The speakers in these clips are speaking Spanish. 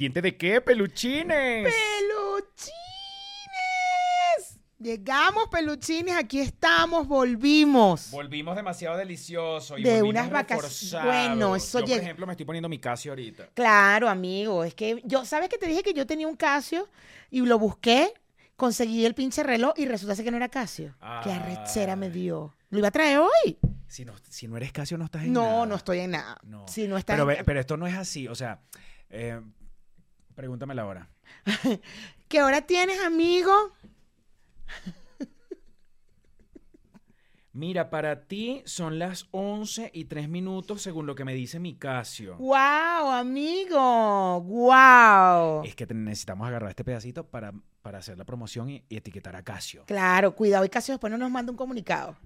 ¿Pendiente de qué, peluchines? ¡Peluchines! Llegamos, peluchines, aquí estamos, volvimos. Volvimos demasiado delicioso. Y De unas vacaciones- bueno, eso Yo, llega- por ejemplo, me estoy poniendo mi Casio ahorita. Claro, amigo, es que yo, ¿sabes que te dije que yo tenía un Casio y lo busqué? Conseguí el pinche reloj y resulta que no era Casio. Qué arrechera me dio. ¿Lo iba a traer hoy? Si no, si no eres Casio, no estás en No, nada. no estoy en nada. No. Si no está Pero, en- pero esto no es así. O sea, eh, pregúntame la hora. ¿Qué hora tienes, amigo? Mira, para ti son las 11 y 3 minutos según lo que me dice mi Casio. ¡Wow, amigo! ¡Wow! Es que necesitamos agarrar este pedacito para, para hacer la promoción y, y etiquetar a Casio. Claro, cuidado, y Casio después no nos manda un comunicado.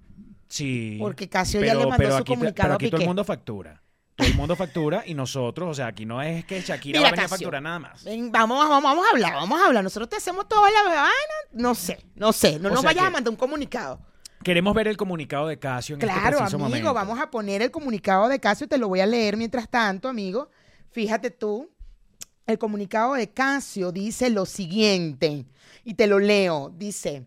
Sí. Porque Casio ya le mandó su aquí, comunicado pero a aquí todo el mundo factura. Todo el mundo factura y nosotros, o sea, aquí no es que Shakira Mira, va a venir a facturar nada más. Ven, vamos, vamos, vamos a hablar, vamos a hablar. Nosotros te hacemos toda la vaina. No sé, no sé. No O nos vayas a mandar un comunicado. Queremos ver el comunicado de Casio en Claro, este preciso amigo, momento. vamos a poner el comunicado de Casio, te lo voy a leer mientras tanto, amigo. Fíjate tú, el comunicado de Casio dice lo siguiente, y te lo leo, dice,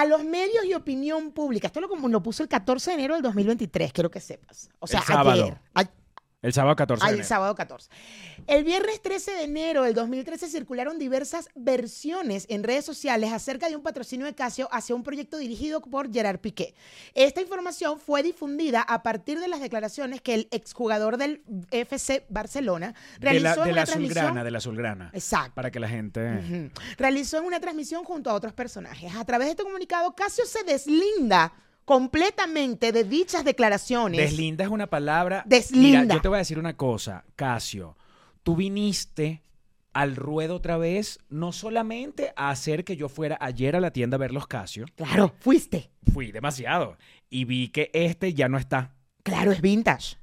a los medios y opinión pública, esto lo, como lo puso el 14 de enero del 2023, quiero que sepas. O sea, El ayer. El sábado 14 de al enero. sábado 14. El viernes 13 de enero del 2013 circularon diversas versiones en redes sociales acerca de un patrocinio de Casio hacia un proyecto dirigido por Gerard Piqué. Esta información fue difundida a partir de las declaraciones que el exjugador del FC Barcelona de realizó la, en de una la transmisión. azulgrana, de la azulgrana. Exacto. Para que la gente... Realizó en una transmisión junto a otros personajes. A través de este comunicado, Casio se deslinda completamente de dichas declaraciones. Deslinda es una palabra. Deslinda. Mira, yo te voy a decir una cosa, Casio. Tú viniste al ruedo otra vez, no solamente a hacer que yo fuera ayer a la tienda a ver los Casio. Claro, fuiste. Fui demasiado. Y vi que este ya no está. Claro, es vintage.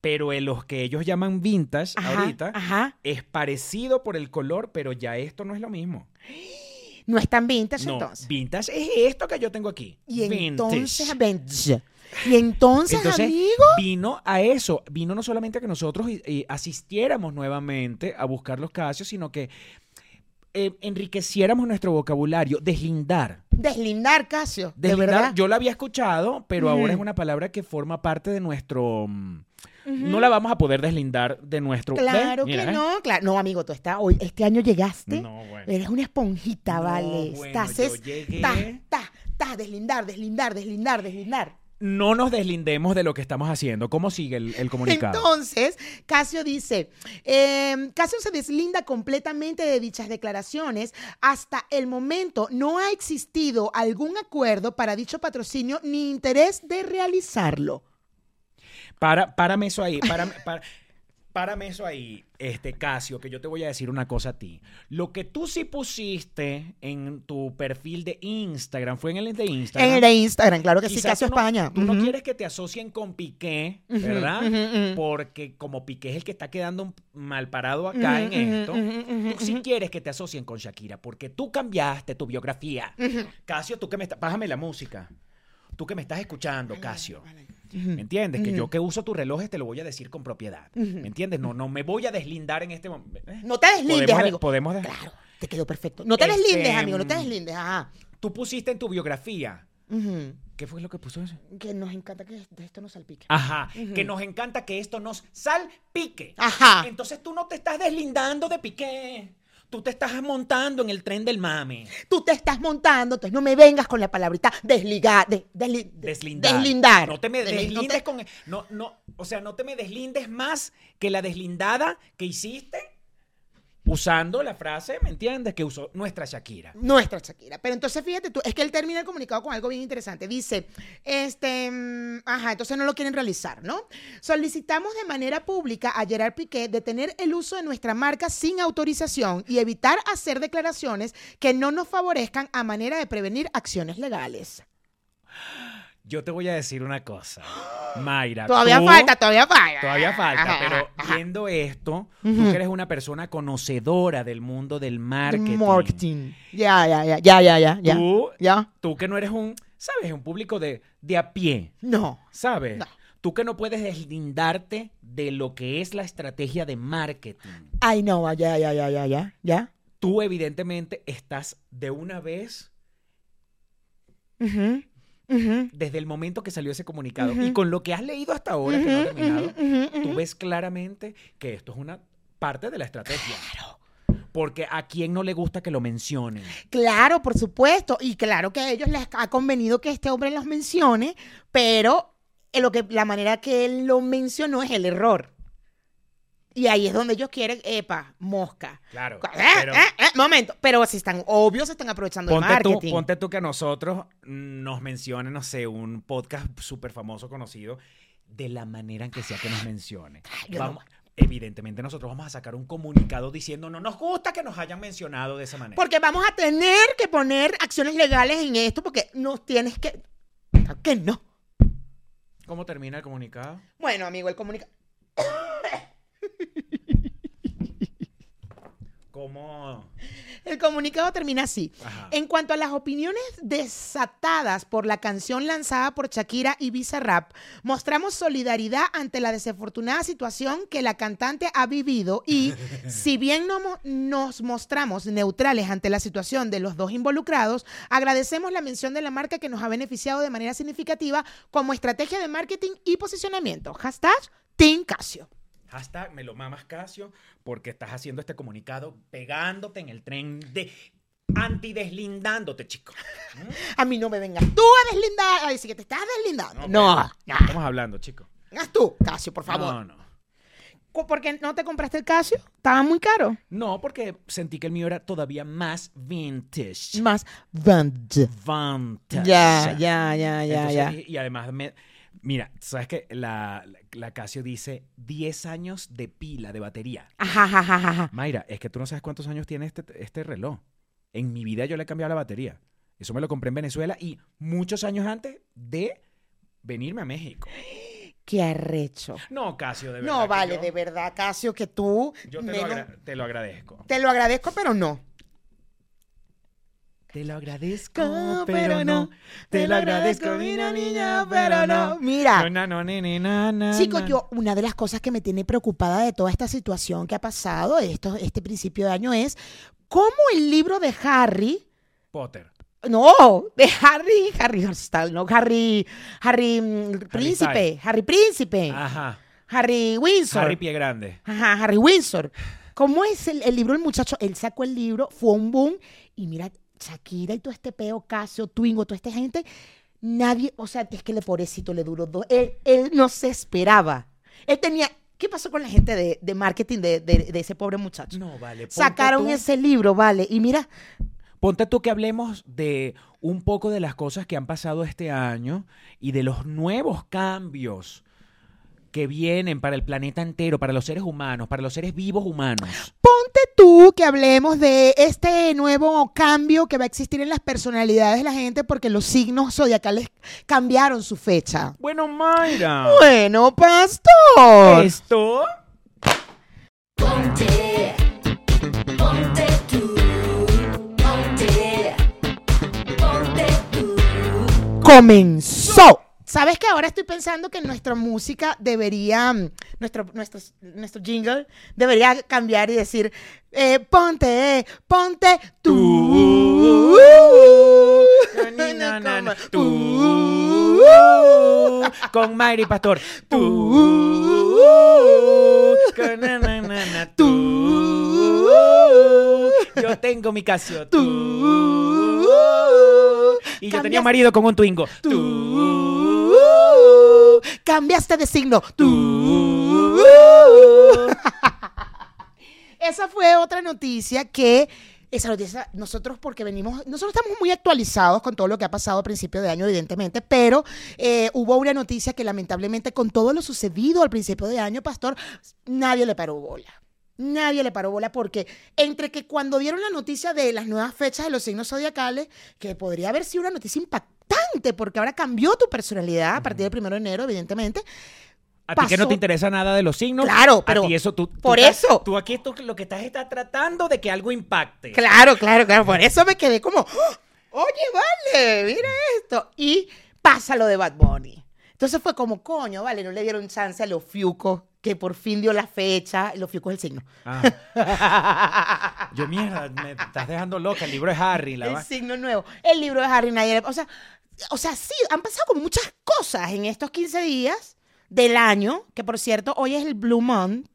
Pero en los que ellos llaman vintage Ajá, ahorita Ajá. es parecido por el color, pero ya esto no es lo mismo. No es tan vintage No, entonces. vintage es esto que yo tengo aquí. Y Vintage. entonces, vintage. Y entonces, Entonces, amigo. vino a eso, vino no solamente a que nosotros eh, asistiéramos nuevamente a buscar los casos, sino que eh, enriqueciéramos nuestro vocabulario, deslindar. Deslindar, Casio. De Deslindar, verdad. yo la había escuchado, pero ahora es una palabra que forma parte de nuestro... No la vamos a poder deslindar de nuestro... Claro Mira, que ¿ves? no. Claro. No, amigo, tú estás hoy. Este año llegaste. No, bueno. Eres una esponjita, No, vale. bueno, Estás yo es. llegué- Ta, ta, ta, deslindar, deslindar, deslindar, deslindar. No nos deslindemos de lo que estamos haciendo. ¿Cómo sigue el, el comunicado? Entonces, Casio dice, eh, Casio se deslinda completamente de dichas declaraciones. Hasta el momento no ha existido algún acuerdo para dicho patrocinio ni interés de realizarlo. Para, párame eso ahí, párame, para- párame eso ahí, este Casio, que yo te voy a decir una cosa a ti. Lo que tú sí pusiste en tu perfil de Instagram, fue en el de Instagram. En el de Instagram, claro que sí, Casio tú no- España. Tú no quieres que te asocien con Piqué, ¿verdad? Porque como Piqué es el que está quedando mal parado acá en esto, tú sí quieres que te asocien con Shakira, porque tú cambiaste tu biografía. Casio, tú que me estás... Bájame la música. Tú que me estás escuchando, Casio. ¿Me entiendes? Que yo que uso tus relojes te lo voy a decir con propiedad. ¿Me entiendes? No, no me voy a deslindar en este momento. No te deslindes, Podemos de- amigo. podemos de- Claro, te quedó perfecto. No te Este, deslindes, amigo, no te deslindes. Ajá. Tú pusiste en tu biografía. ¿Qué fue lo que puso eso? Que nos encanta que de esto nos salpique. Ajá, que nos encanta que esto nos salpique. Ajá. Entonces tú no te estás deslindando de Piqué. Tú te estás montando en el tren del mame. Tú te estás montando, entonces no me vengas con la palabrita desligar, de, desli- de- Deslindar. deslindar. No te me Desli- no deslindes te- con. No, no, o sea, no te me deslindes más que la deslindada que hiciste usando la frase, ¿me entiendes? Que usó nuestra Shakira. Nuestra Shakira. Pero entonces fíjate tú, es que él termina el comunicado con algo bien interesante. Dice, este, mm, ajá, entonces no lo quieren realizar, ¿no? Solicitamos de manera pública a Gerard Piqué detener el uso de nuestra marca sin autorización y evitar hacer declaraciones que no nos favorezcan a manera de prevenir acciones legales. Yo te voy a decir una cosa, Mayra. Todavía tú- falta, todavía falta. Todavía falta, pero viendo esto, tú que eres una persona conocedora del mundo del marketing. Marketing. Ya, ya, ya, ya, ya, ya, ya. Tú, ¿Ya? tú que no eres un, ¿sabes? Un público de, de a pie, No. ¿sabes? No. tú que no puedes deslindarte de lo que es la estrategia de marketing. Ay, no, ya, ya, ya, ya, ya, ya. Tú evidentemente estás de una vez Desde el momento que salió ese comunicado y con lo que has leído hasta ahora, que no ha ujú, terminado, tú ves claramente que esto es una parte de la estrategia. Porque a quién no le gusta que lo mencionen. Claro, por supuesto. Y claro que a ellos les ha convenido que este hombre los mencione, pero en lo que, la manera que él lo mencionó es el error. Y ahí es donde ellos quieren, epa, mosca. Claro. Eh, Pero eh, eh, momento, pero si están obvios, se están aprovechando ponte, tú, marketing. ponte tú que a nosotros nos mencione, no sé, un podcast súper famoso, conocido, de la manera en que sea que nos mencione. Vamos- Evidentemente nosotros vamos a sacar un comunicado diciendo no nos gusta que nos hayan mencionado de esa manera. Porque vamos a tener que poner acciones legales en esto porque nos tienes que... Que no. ¿Cómo termina el comunicado? Bueno, amigo, el comunicado... ¿Cómo? El comunicado termina así. Ajá. En cuanto a las opiniones desatadas por la canción lanzada por Shakira y Bizarrap, mostramos solidaridad ante la desafortunada situación que la cantante ha vivido y, si bien no mo- nos mostramos neutrales ante la situación de los dos involucrados, agradecemos la mención de la marca que nos ha beneficiado de manera significativa como estrategia de marketing y posicionamiento. Hashtag Team Casio. Hashtag me lo mamas Casio porque estás haciendo este comunicado pegándote en el tren de antideslindándote, chico. ¿Mm? A mí no me vengas tú a deslindar, a decir que te estás deslindando. No. Estamos hablando, chico. Haz tú, Casio, por favor. No, no. ¿Por qué no te compraste el Casio? Estaba muy caro. No, porque sentí que el mío era todavía más vintage. Más Vand. Vintage. Ya, ya, ya, ya, Entonces, ya. Y, y además, me- mira, ¿sabes qué? La, la, la Casio dice 10 años de pila, de batería. Ajá, ajá, ajá, ajá. Mayra, es que tú no sabes cuántos años tiene este, este reloj. En mi vida yo le he cambiado la batería. Eso me lo compré en Venezuela y muchos años antes de venirme a México. Qué arrecho. No, Casio, de verdad. No, que vale, yo- de verdad, Casio, que tú. Yo te, lo menos- agra- te lo agradezco. te lo agradezco, pero no. Te lo agradezco, No, pero no. Te lo agradezco, mi niña, pero no. Mira, No, no, ne, ne, na, na, Chicos, na. yo, una de las cosas que me tiene preocupada de toda esta situación que ha pasado esto, este principio de año es cómo el libro de Harry, Potter. no, de Harry, Harry Hostal, no, Harry, Harry mm, Príncipe, Harry Príncipe, Ajá. Harry Windsor. Harry Pie Grande. Ajá, Harry Windsor. ¿Cómo es el, el libro del muchacho? Él sacó el libro, fue un boom, y mira, Shakira y todo este peo, Casio, Twingo, toda esta gente, nadie, o sea, es que le pobrecito le duró dos, él, él no se esperaba. Él tenía, ¿qué pasó con la gente de, de marketing de, de- de ese pobre muchacho? No, vale. Sacaron tú- ese libro, vale, y mira, Ponte tú que hablemos de un poco de las cosas que han pasado este año y de los nuevos cambios que vienen para el planeta entero, para los seres humanos, para los seres vivos humanos. ponte tú que hablemos de este nuevo cambio que va a existir en las personalidades de la gente porque los signos zodiacales cambiaron su fecha. Bueno, Mayra. Bueno, pastor. Esto Ponte, ponte tú, ponte, ponte tú. comenzó. ¿Sabes que ahora estoy pensando que nuestra música debería, mm, nuestro, nuestro, nuestro jingle debería cambiar y decir, eh, ponte, ponte tú. Con Mayra y Pastor. Tú. Con tú. Yo tengo mi Casio. Tú. Y yo tenía marido con un Twingo. Tú. Cambiaste de signo. Esa fue otra noticia que esa noticia, nosotros porque venimos, nosotros estamos muy actualizados con todo lo que ha pasado a principio de año, evidentemente, pero eh, hubo una noticia que lamentablemente con todo lo sucedido al principio de año, Pastor, nadie le paró bola. Nadie le paró bola porque entre que cuando dieron la noticia de las nuevas fechas de los signos zodiacales, que podría haber sido una noticia impactante porque ahora cambió tu personalidad a partir del primero de enero, evidentemente, A ti que no te interesa nada de los signos. Claro, pero ti eso tú. tú por estás- eso. Tú aquí tú lo que estás está tratando de que algo impacte. Claro, claro, claro. Por eso me quedé como, "Oh, oye, vale, mira esto. Y pasa lo de Bad Bunny. Entonces fue como, coño, vale, no le dieron chance a los fiucos, que por fin dio la fecha. Los fiucos es el signo. Ah. Yo, mierda, me estás dejando loca. El libro de Harry. La el va- signo nuevo. El libro de Harry nadie O sea, o sea, sí, han pasado como muchas cosas en estos 15 días del año, que por cierto, hoy es el Blue Month,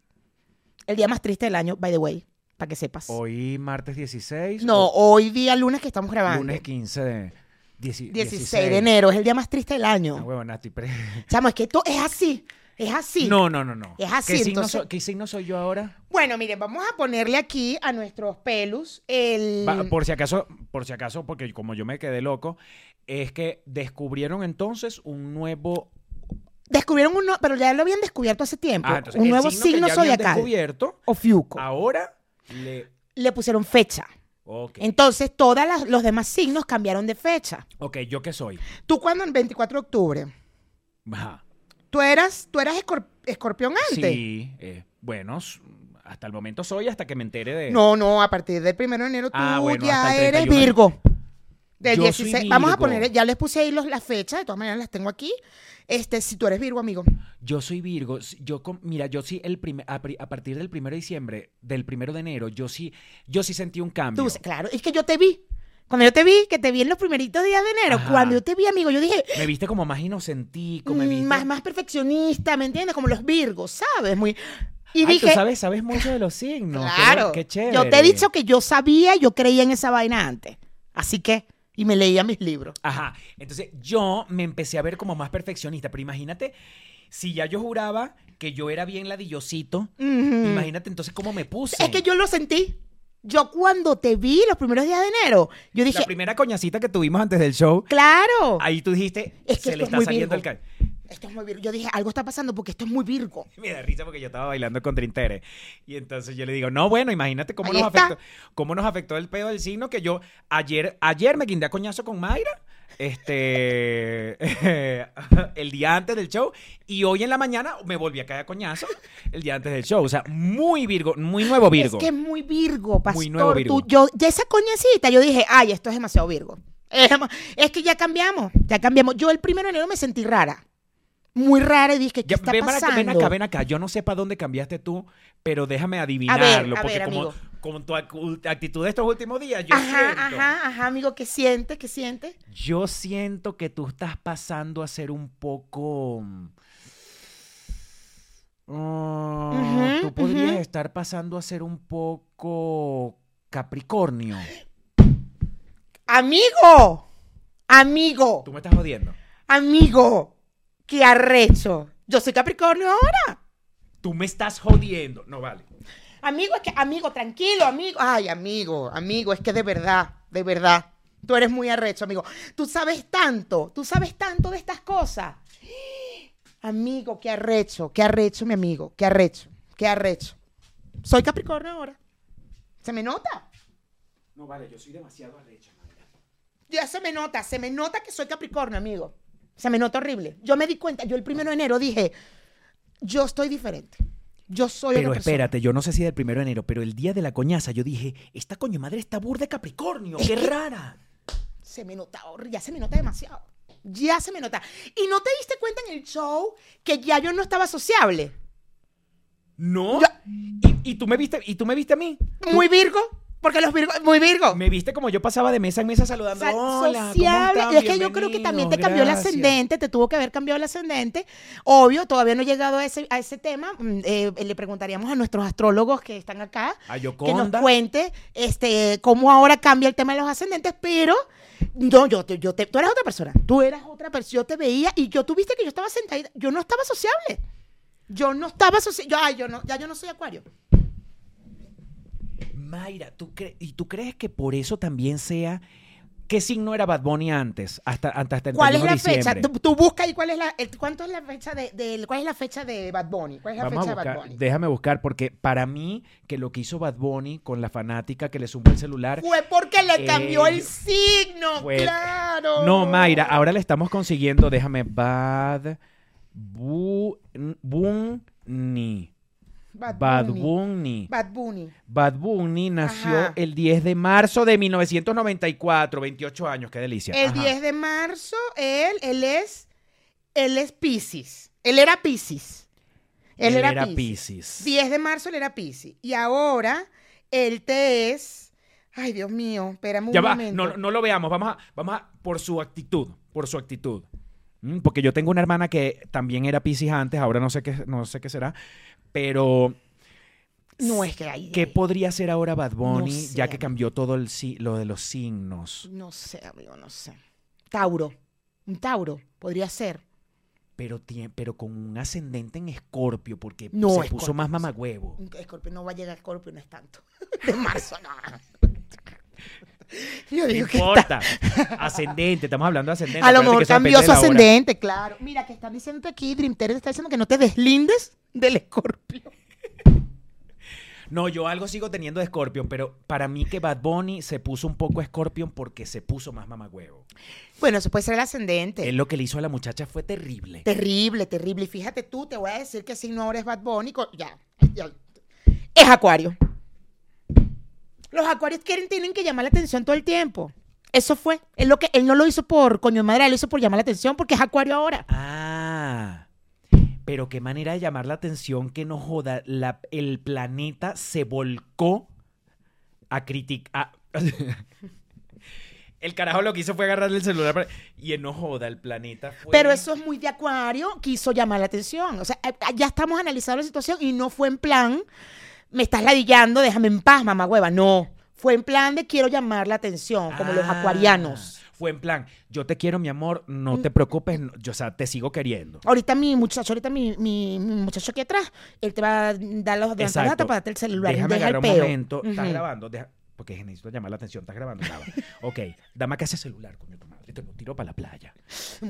el día más triste del año, by the way, para que sepas. Hoy, martes 16. no, hoy día lunes que estamos grabando. Lunes 15 de... dieci- 16 de enero, es el día más triste del Ah, año. pre- Chamo, es que esto es así, es así. No, no, no, no. Es así, ¿Qué signo, entonces- ¿Qué signo soy yo ahora? Bueno, miren, vamos a ponerle aquí a nuestros pelus el... Va- por si acaso, por si acaso, porque como yo me quedé loco, es que descubrieron entonces un nuevo... Descubrieron uno, pero ya lo habían descubierto hace tiempo. Ah, entonces, un nuevo signo que signo ya habían zodiacal. descubierto, O fiuco. ahora le... Le pusieron fecha. Ok. Entonces, todos los demás signos cambiaron de fecha. Ok, ¿yo qué soy? Tú cuando el 24 de octubre, Ajá. tú eras, tú eras escor- escorpión antes. Sí, eh, bueno, hasta el momento soy hasta que me entere de... No, no, a partir del 1 de enero tú Ah, bueno, ya eres 31. Virgo. Del Yo soy 16. Vamos a poner, ya les puse ahí los, las fechas, de todas maneras las tengo aquí. Este, si tú eres Virgo, amigo. Yo soy Virgo. Yo, mira, yo sí el primer, a, a partir del primero de diciembre, del primero de enero, yo sí, yo sí sentí un cambio. Tú, claro, es que yo te vi. Cuando yo te vi, que te vi en los primeritos días de enero, Ajá. cuando yo te vi, amigo, yo dije, Me viste como más inocentico, me mm, viste... más, más perfeccionista, ¿me entiendes? Como los Virgos, ¿sabes? Muy... Y Ay, dije, tú sabes, sabes mucho de los signos. qué claro, bueno, Qué, chévere. yo te he dicho que yo sabía, yo creía en esa vaina antes. Así que, y me leía mis libros. Ajá. Entonces yo me empecé a ver como más perfeccionista. Pero imagínate, si ya yo juraba que yo era bien ladillosito, imagínate entonces cómo me puse. Es que yo lo sentí. Yo cuando te vi los primeros días de enero, yo dije, La primera coñacita que tuvimos antes del show, claro, ahí tú dijiste, Es que se le es está muy saliendo el Virgo. ca- esto es muy Virgo. Yo dije, algo está pasando porque esto es muy Virgo. Me da risa porque yo estaba bailando con Trintere. Y entonces yo le digo, no, bueno, imagínate cómo Ahí nos, está. afectó, cómo nos afectó el pedo del signo que yo ayer, ayer me guindé a coñazo con Mayra. Este el día antes del show y hoy en la mañana me volví a caer a coñazo el día antes del show. O sea, muy Virgo, muy nuevo Virgo. Es que es muy Virgo, pastor. Muy nuevo Virgo. Tú- yo, de esa coñecita, yo dije, ay, esto es demasiado Virgo. Es que ya cambiamos, ya cambiamos. Yo el primero de enero me sentí rara. Muy rara y dije, ¿qué Ya, está ven, para acá, pasando? ven acá, ven acá. Yo no sé para dónde cambiaste tú, pero déjame adivinarlo. a porque ver, como, con tu actitud de estos últimos días, yo Ajá, siento. ajá, ajá, amigo, ¿qué sientes? ¿Qué sientes? Yo siento que tú estás pasando a ser un poco. Ujú, tú podrías estar pasando a ser un poco Capricornio. Amigo, amigo, Tú me estás jodiendo. amigo, qué arrecho. Yo soy Capricornio ahora. Tú me estás jodiendo. No vale. Amigo, es que, amigo, tranquilo, amigo. Ay, amigo, amigo, es que de verdad, de verdad. Tú eres muy arrecho, amigo. Tú sabes tanto, tú sabes tanto de estas cosas. Amigo, qué arrecho, qué arrecho, mi amigo, qué arrecho, qué arrecho. Soy Capricornio ahora. ¿Se me nota? No vale, yo soy demasiado arrecha, Mayra. Ya se me nota, se me nota que soy Capricornio, amigo. Se me nota horrible. Yo me di cuenta, yo el primero de enero dije, yo estoy diferente. Yo soy Pero otra espérate, yo no sé si del primero de enero, pero el día de la coñaza yo dije, esta coño madre está burda de Capricornio, qué rara. Se me nota, ya se me nota demasiado. Ya se me nota. ¿Y no te diste cuenta en el show que ya yo no estaba sociable? No. Ya- ¿Y, y tú me viste, y tú me viste a mí. Muy Virgo, porque los Virgos, muy Virgo. Me viste como yo pasaba de mesa en mesa saludando. Sa- Hola, ¿cómo sociable. están? Y es que yo creo que también te cambió el Bienvenidos, gracias". ascendente, te tuvo que haber cambiado el ascendente. Obvio, todavía no he llegado a ese, a ese tema. Mm, eh, le preguntaríamos a nuestros astrólogos que están acá A que nos cuente este, cómo ahora cambia el tema de los ascendentes, pero no, yo, te- yo te- tú eras otra persona, tú eras otra persona, yo te veía y yo tuviste que yo estaba sentada, yo no estaba sociable, yo no estaba sociable, yo, ay, yo no, ya yo no soy acuario. Mayra, ¿tú ¿y tú crees que por eso también sea... ¿Qué signo era Bad Bunny antes? Hasta, hasta, hasta el ¿Cuál es 31 la fecha? Tú, tú busca y cuál es la, el- cuánto es la fecha de, de- cuál es la fecha de Bad Bunny, cuál es la Vamos fecha a buscar, de Bad Bunny. déjame buscar, porque para mí, que lo que hizo Bad Bunny con la fanática que le zumbó el celular. Fue porque le cambió el Ellos- signo, Fue- claro. No, Mayra, ahora le estamos consiguiendo, déjame, Bad Bu- Bunny. Bad Bad Bunny. Bunny. Bad Bunny. Bad Bunny nació Ajá. el 10 de marzo de 1994, 28 años, qué delicia. El Ajá. 10 de marzo, él, él es él es Pisces. Él era Pisces. Él, Él era, era Pisces. Piscis. 10 de marzo él era Pisces. Y ahora él te es. Ay, Dios mío, espérame un Ya va, no, no lo veamos, vamos a, vamos a, por su actitud, por su actitud. Mm, Porque yo tengo una hermana que también era Piscis antes, ahora no sé qué, no sé qué será, pero No, es que ahí. ¿qué podría ser ahora Bad Bunny sé, ya que cambió todo el, lo de los signos? No sé, amigo, no sé. Tauro. Un Tauro, podría ser. Pero, tie- pero con un ascendente en Escorpio, porque No, se puso más mamagüevo. Escorpio no va a llegar a Escorpio, no es tanto. De marzo, no. Yo No digo que está- importa. Ascendente, estamos hablando de ascendente. A lo mejor cambió su hora. ascendente, claro. Mira, que están diciendo aquí, Dream Terror está diciendo que no te deslindes del escorpio. No, yo algo sigo teniendo de Scorpion, pero para mí que Bad Bunny se puso un poco Scorpion porque se puso más mamagüevo. Bueno, eso puede ser el ascendente. Él lo que le hizo a la muchacha fue terrible. Terrible, terrible. Y fíjate tú, te voy a decir que si no ahora es Bad Bunny, ya. Es acuario. Los acuarios quieren, tienen que llamar la atención todo el tiempo. Eso fue. Él, lo que, él no lo hizo por coño de madre, él lo hizo por llamar la atención porque es acuario ahora. Ah, pero qué manera de llamar la atención que no joda. La- el planeta se volcó a criticar. el carajo lo que hizo fue agarrarle el celular para- y no joda, el planeta fue. Pero eso es muy de acuario, quiso llamar la atención. O sea, eh, ya estamos analizando la situación y no fue en plan, me estás ladillando, déjame en paz, mamá hueva. No, fue en plan de quiero llamar la atención, como los Ah, acuarianos. Fue en plan, yo te quiero, mi amor, no te preocupes, no- yo, o sea, te sigo queriendo. Ahorita mi muchacho, ahorita mi, mi, mi muchacho aquí atrás, él te va a dar los datos para darte el celular. Déjame deja el agarrar un peo. momento. ¿Estás grabando? Deja- porque necesito llamar la atención. ¿Estás grabando? Graba. ok, dame acá ese celular, coño tu madre. Te lo tiro para la playa.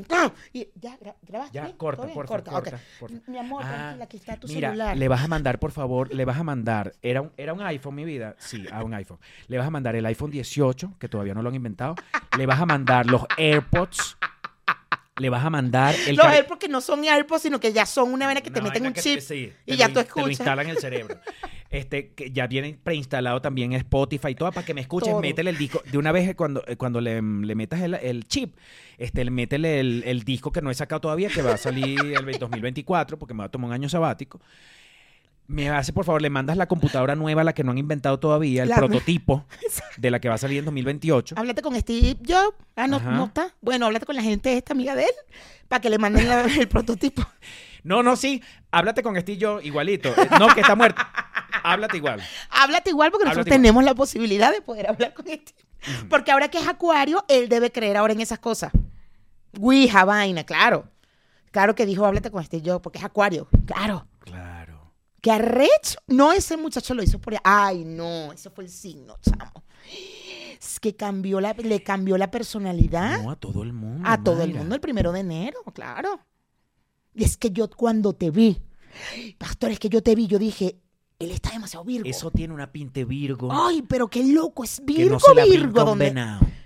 Ah, y ya, gra- grabaste. Ya, corta, Corta, corta, porfa. Mi amor, Ah, tranquila, aquí está tu Mira, celular. le vas a mandar, por favor, le vas a mandar. Era un, era un iPhone, mi vida. Sí, a un iPhone. Le vas a mandar el iPhone 18, que todavía no lo han inventado. Le vas a mandar los AirPods. Le vas a mandar el Los AirPods que no son AirPods, sino que ya son una vaina que te Una meten vaina un que- chip sí, y ya lo tú in- Te lo escuchas. instalan en el cerebro. Este, que ya viene preinstalado también Spotify y todo, para que me escuches, Todo. métele el disco. De una vez, cuando, eh, cuando le, le metas el, el chip, este, le métele el, el disco que no he sacado todavía, que va a salir el 2024, porque me va a tomar un año sabático. Me hace, por favor, le mandas la computadora nueva, la que no han inventado todavía, el La- prototipo de la que va a salir en 2028. Háblate con Steve Jobs. Ah, no, Ajá. no está. Bueno, háblate con la gente esta amiga de él para que le manden la- el prototipo. No, no, sí, háblate con Steve Jobs igualito. Eh, No, que está muerto. Háblate igual. Háblate igual porque nosotros igual. tenemos la posibilidad de poder hablar con Steve. Porque ahora que es acuario, él debe creer ahora en esas cosas. Ouija, vaina, claro. Claro que dijo, háblate con Steve Jobs porque es acuario. Claro. ¿Qué arrecho? No, ese muchacho lo hizo por... Ay, no, ese fue el signo, chamo. Es que cambió la, le cambió la personalidad No, a todo el mundo. a todo el mundo el primero de enero, claro. Y es que yo cuando te vi, pastor, es que yo te vi, yo dije, él está demasiado virgo. Eso tiene una pinte Virgo. Ay, pero qué loco, es Virgo, no Virgo. Donde,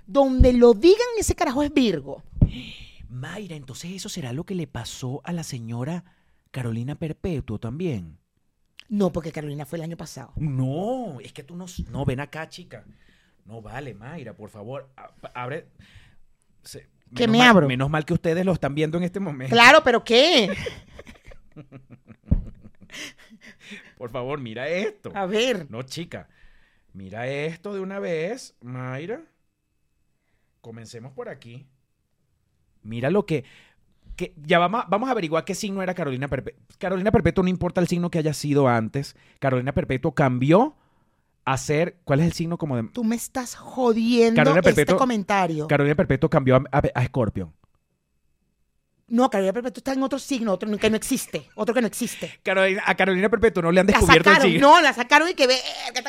donde lo digan, ese carajo es Virgo. Mayra, entonces eso será lo que le pasó a la señora Carolina Perpetuo también. No, porque Carolina fue el año pasado. No, es que tú no... No, ven acá, chica. No vale, Mayra, por favor. Abre... se- ¿Qué menos me mal- abro? Menos mal que ustedes lo están viendo en este momento. Claro, pero ¿qué? Por favor, mira esto. A ver. No, chica. Mira esto de una vez, Mayra. Comencemos por aquí. Mira lo que. Que ya vamos, vamos a averiguar qué signo era Carolina Perpetuo. Carolina Perpetuo no importa el signo que haya sido antes. Carolina Perpetuo cambió a ser. ¿Cuál es el signo como de.? Tú me estás jodiendo Carolina este Perpetuo- comentario. Carolina Perpetuo cambió a, a, a Scorpion. no, Carolina Perpetuo está en otro signo, otro que no existe, otro que no existe. Carolina, a Carolina Perpetuo no le han La descubierto el signo. no, la sacaron y que ve, eh,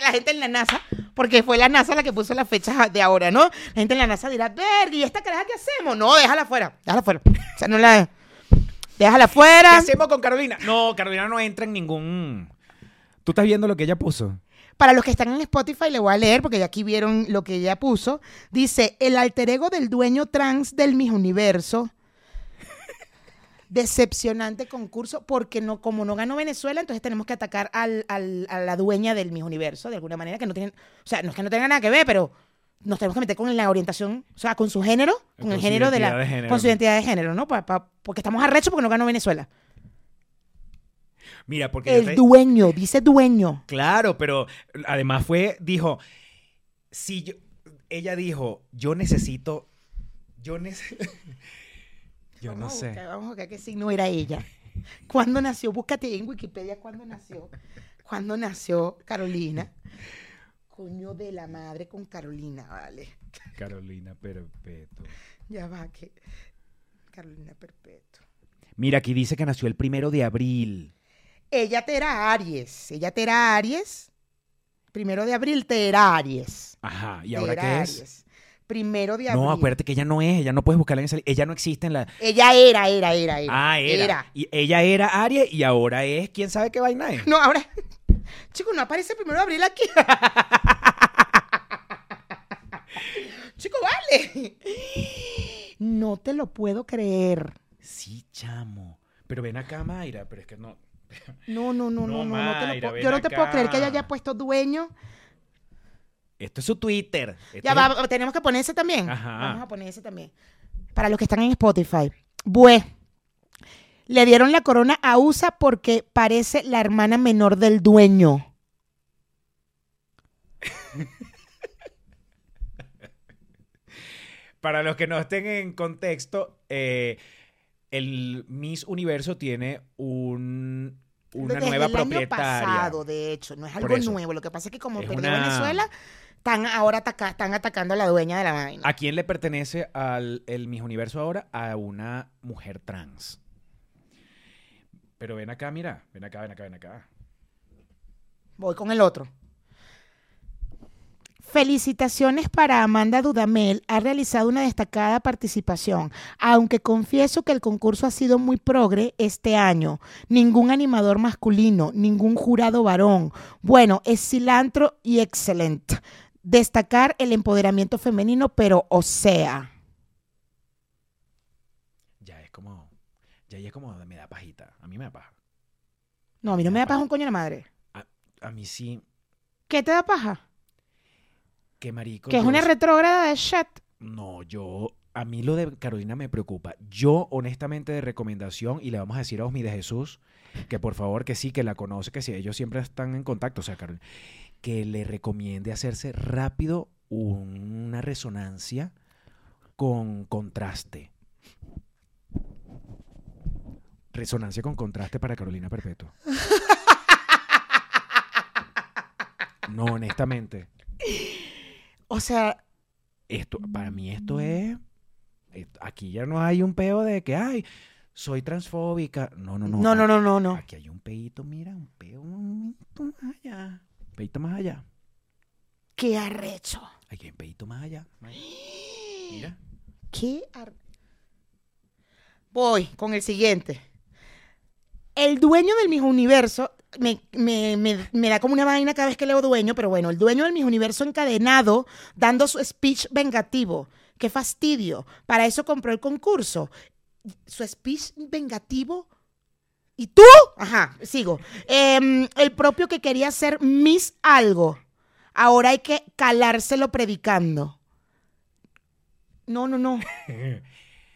la gente en la NASA, porque fue la NASA la que puso las fechas de ahora, ¿no? La gente en la NASA dirá, verga, ¿y esta caraja qué hacemos? No, déjala fuera, déjala fuera. O sea, no la... Déjala ¿Qué fuera. hacemos con Carolina? No, Carolina no entra en ningún. ¿Tú estás viendo lo que ella puso? Para los que están en Spotify, le voy a leer porque ya aquí vieron lo que ella puso. Dice, el alter ego del dueño trans del Miss Universo. Decepcionante concurso porque no, como no ganó Venezuela, entonces tenemos que atacar al- al- a la dueña del Miss Universo de alguna manera que no tienen, o sea, no es que no tenga nada que ver, pero nos tenemos que meter con la orientación, o sea, con su género, con, Con el género de la, de género. con su identidad de género, ¿no? Pa- pa- porque estamos arrechos porque no ganó Venezuela. Mira, porque El te- dueño, dice dueño. Claro, pero además fue, dijo, si yo, ella dijo, yo necesito, yo necesito, yo no Vamos a sé. buscar- vamos a buscar qué signo era ella. ¿Cuándo nació? Búscate en Wikipedia cuándo nació. ¿Cuándo nació Carolina? Coño de la madre con Carolina, vale. Carolina Perpetuo. Ya va, que. Carolina Perpetuo. Mira, aquí dice que nació el primero de abril. Ella te era Aries. Ella te era Aries. Primero de abril te era Aries. Ajá, ¿y ahora qué es? Aries. Primero de abril. No, acuérdate que ella no es, ella no puedes buscarla en esa ella no existe en la... Ella era, era, era, era. Ah, era. Y ella era Aries y ahora es, ¿quién sabe qué vaina es? No, ahora. Chico, no aparece primero de abril aquí. Chico, vale. No te lo puedo creer. Sí, chamo. Pero ven acá, Mayra, pero es que no... No, no, no, No, no, no. no te lo puedo- yo no te puedo creer que ella haya puesto dueño. Esto es su Twitter. Ya es va, tenemos que poner ese también. Ajá. Vamos a poner ese también. Para los que están en Spotify. Bue. Le dieron la corona a USA porque parece la hermana menor del dueño. Para los que no estén en contexto, eh, el Miss Universo tiene un, una Desde nueva el año propietaria. pasado, de hecho, no es algo nuevo. Lo que pasa es que como perdió una- Venezuela, están ahora ataca- están atacando a la dueña de la vaina. ¿A quién le pertenece al el Miss Universo ahora? A una mujer trans. Pero ven acá, mira. Ven acá, ven acá, ven acá. Voy con el otro. Felicitaciones para Amanda Dudamel. Ha realizado una destacada participación, aunque confieso que el concurso ha sido muy progre este año. Ningún animador masculino, ningún jurado varón. Bueno, es cilantro y excelente. Destacar el empoderamiento femenino, pero o sea. Ya es como. Ya es como me da pajita. A mí me da paja. No, a mí no me da paja un coño de la madre. A mí sí. ¿Qué te da paja? Qué marico. Que es una retrógrada de shit. No, yo. A mí lo de Carolina me preocupa. Yo, honestamente, de recomendación, y le vamos a decir a Osmi de Jesús, que por favor, que sí, que la conoce, que sí, ellos siempre están en contacto, o sea, Carolina, que le recomiende hacerse rápido una resonancia con contraste. Resonancia con contraste para Carolina Perpetua. No, honestamente. O sea, Esto, para mí esto es. esto- aquí ya no hay un peo de que, ay, soy transfóbica. No, no, no. no, no, no, no, no. Aquí hay un peito, mira, un peo un allá. Un peito más allá. Qué arrecho. Aquí hay un peito más allá. Mira. ¿Qué? ar- Voy con el siguiente. El dueño del Miss Universo me, me- me- me da como una vaina cada vez que leo dueño, pero bueno, el dueño del Miss Universo encadenado dando su speech vengativo. Qué fastidio. Para eso compró el concurso. Su speech vengativo. ¿Y tú? Ajá, sigo. Em, el propio que quería ser Miss algo. Ahora hay que calárselo predicando. No, no, no.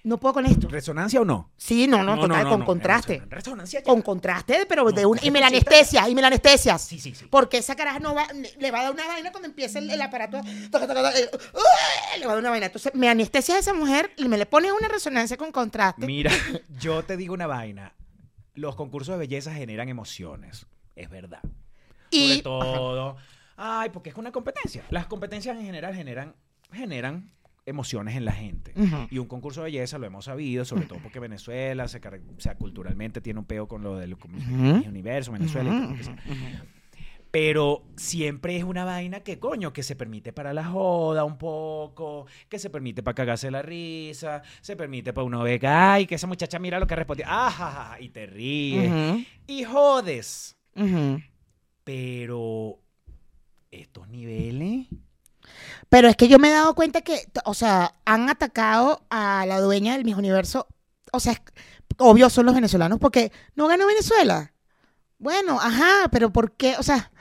No puedo con esto. ¿Resonancia o no? Sí, no, no, total, con no, contraste. reson- Resonancia ya. Con contraste, pero de un. Y me la contraste. anestesia, y me la anestesias. Sí, sí, sí. Porque esa caraja no va, le va a dar una vaina cuando empiece el, el aparato. toca, toca, toca, eh, ¡uh! le va a dar una vaina. Entonces, me anestesias a esa mujer y me le pones una resonancia con contraste. Mira, yo te digo una vaina. Los concursos de belleza generan emociones. Es verdad. y Sobre todo. Ay, porque es una competencia. Las competencias en general generan, generan emociones en la gente. Y un concurso de belleza lo hemos sabido, sobre todo porque Venezuela, se, o sea, culturalmente tiene un peo con lo del con universo, Venezuela y todo lo que sea. Pero siempre es una vaina que, coño, que se permite para la joda un poco, que se permite para cagarse la risa, se permite para uno ver, ay, que esa muchacha mira lo que respondió, ah, y te ríes. Y jodes. Pero estos niveles. Pero es que yo me he dado cuenta que, o sea, han atacado a la dueña del Miss Universo. O sea, es- obvio son los venezolanos porque no ganó Venezuela. Bueno, ajá, pero ¿por qué? O sea,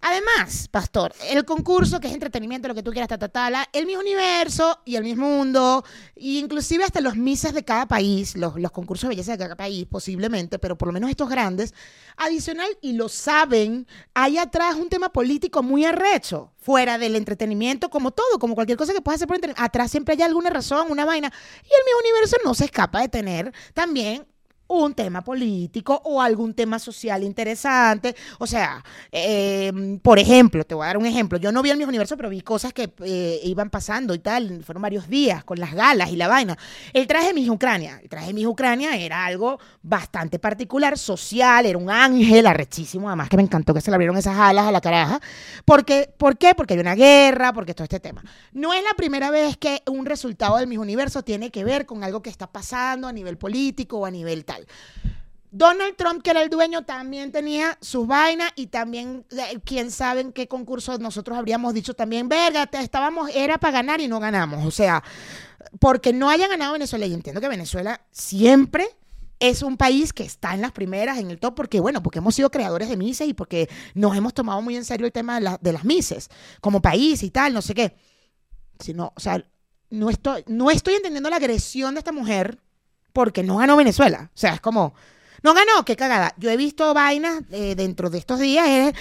Además, pastor, el concurso que es entretenimiento, lo que tú quieras, ta, ta, ta, la- el mismo universo y el mismo mundo, e inclusive hasta los mises de cada país, los, los concursos de belleza de cada país, posiblemente, pero por lo menos estos grandes, adicional, y lo saben, hay atrás un tema político muy arrecho, fuera del entretenimiento, como todo, como cualquier cosa que puedas hacer por entretenimiento, atrás siempre hay alguna razón, una vaina, y el mismo universo no se escapa de tener también un tema político o algún tema social interesante. O sea, eh, por ejemplo, te voy a dar un ejemplo. Yo no vi el mismo universo, pero vi cosas que eh, iban pasando y tal. Fueron varios días con las galas y la vaina. El traje de Miss Ucrania. El traje de Miss Ucrania era algo bastante particular, social, era un ángel arrechísimo. Además, que me encantó que se le abrieron esas alas a la caraja. Porque, ¿Por qué? Porque hay una guerra, porque todo este tema. No es la primera vez que un resultado del Miss Universo tiene que ver con algo que está pasando a nivel político o a nivel tal. Donald Trump, que era el dueño, también tenía sus vainas y también, eh, quién sabe en qué concurso nosotros habríamos dicho también, verga, estábamos, era para ganar y no ganamos. O sea, porque no haya ganado Venezuela, y entiendo que Venezuela siempre es un país que está en las primeras, en el top, porque bueno, porque hemos sido creadores de Mises y porque nos hemos tomado muy en serio el tema de las Mises, como país y tal, no sé qué. Sino, o sea, no estoy, no estoy entendiendo la agresión de esta mujer porque no ganó Venezuela. O sea, es como, no ganó, qué cagada. Yo he visto vainas eh, dentro de estos días, es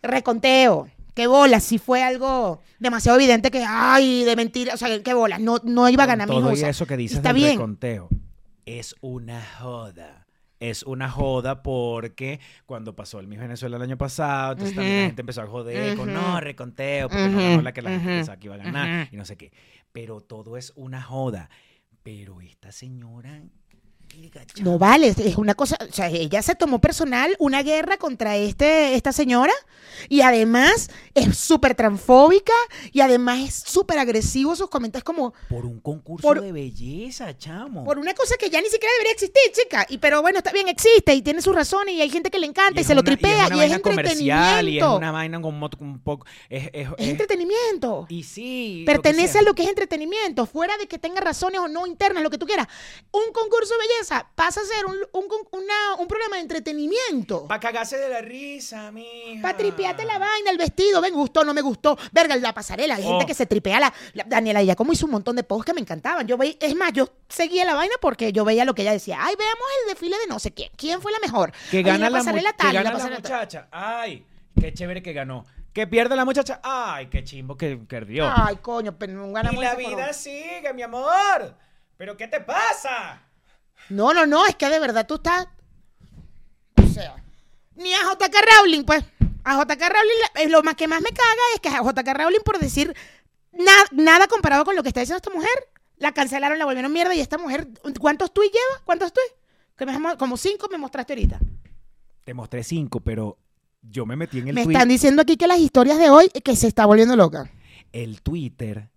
reconteo. Qué bolas, si fue algo demasiado evidente que, ay, de mentira, o sea, qué bolas, no, no iba a ganar mi todo y eso que dices Está del bien. reconteo es una joda. Es una joda porque cuando pasó el Miss Venezuela el año pasado, entonces también la gente empezó a joder con no, reconteo, porque no ganó la que la gente pensaba que iba a ganar y no sé qué. Pero todo es una joda. Pero esta señora. No vale, es- una cosa, o sea, ella se tomó personal una guerra contra este, esta señora y además es súper transfóbica y además es súper agresivo sus comentarios como Por un concurso Por- de belleza, chamo. por una cosa que ya ni siquiera debería existir, chica. Y pero bueno, está bien, existe y tiene sus razones y hay gente que le encanta y, se lo tripea y es una y es vaina comercial y es una vaina con moto- un poco. Es, es- entretenimiento. y sí. Pertenece a lo que es entretenimiento, fuera de que tenga razones o no internas, lo que tú quieras. Un concurso de belleza pasa a ser un, un, una- de entretenimiento. Para cagarse de la risa, mija. Para tripearte la vaina, el vestido, ven, gustó, no me gustó. Verga, la pasarela, hay gente Oh. que se tripea la, la- Daniela ya como hizo un montón de posts que me encantaban. Yo veía, es más, yo seguía la vaina porque yo veía lo que ella decía. Ay, veamos el desfile de no sé quién. ¿Quién fue la mejor? Que Ay, gana, la, pasarela que tal, y gana la muchacha. Ay, qué chévere que ganó. Que pierde la muchacha. Ay, qué chimbo que perdió. Ay, coño, pero no ganamos y la vida sigue, mi amor. ¿Pero qué te pasa? No, no, no, es que de verdad tú estás. O sea, ni a JK Rowling, pues. A JK Rowling, eh, lo más que más me caga es que a JK Rowling, por decir na- nada comparado con lo que está diciendo esta mujer, la cancelaron, la volvieron mierda y esta mujer, ¿cuántos tweets lleva? ¿Cuántos tweets? Que me- como cinco me mostraste ahorita. Te mostré cinco, pero yo me metí en el me tweet. están diciendo aquí que las historias de hoy, que se está volviendo loca. El Twitter,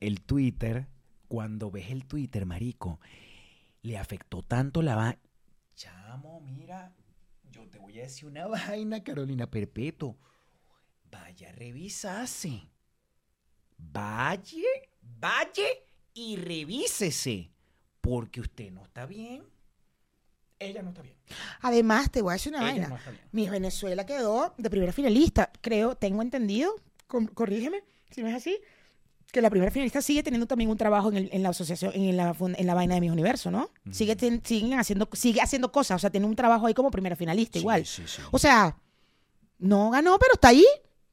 el Twitter, cuando ves el Twitter, marico, le afectó tanto la vaina. Chamo, mira, yo te voy a decir una vaina, Carolina Perpetuo. Vaya a revisarse. Vaya, vaya y revísese. Porque usted no está bien. Ella no está bien. Además, te voy a decir una Ella vaina. no está bien. Miss Venezuela quedó de primera finalista. Creo, tengo entendido, com- corrígeme si no es así, que la primera finalista sigue teniendo también un trabajo en, el- en la asociación, en la, en la vaina de Miss Universo, ¿no? Sigue, ten- siguen haciendo, sigue haciendo cosas, o sea, tiene un trabajo ahí como primera finalista igual. Sí, sí, sí. O sea, no ganó, pero está ahí.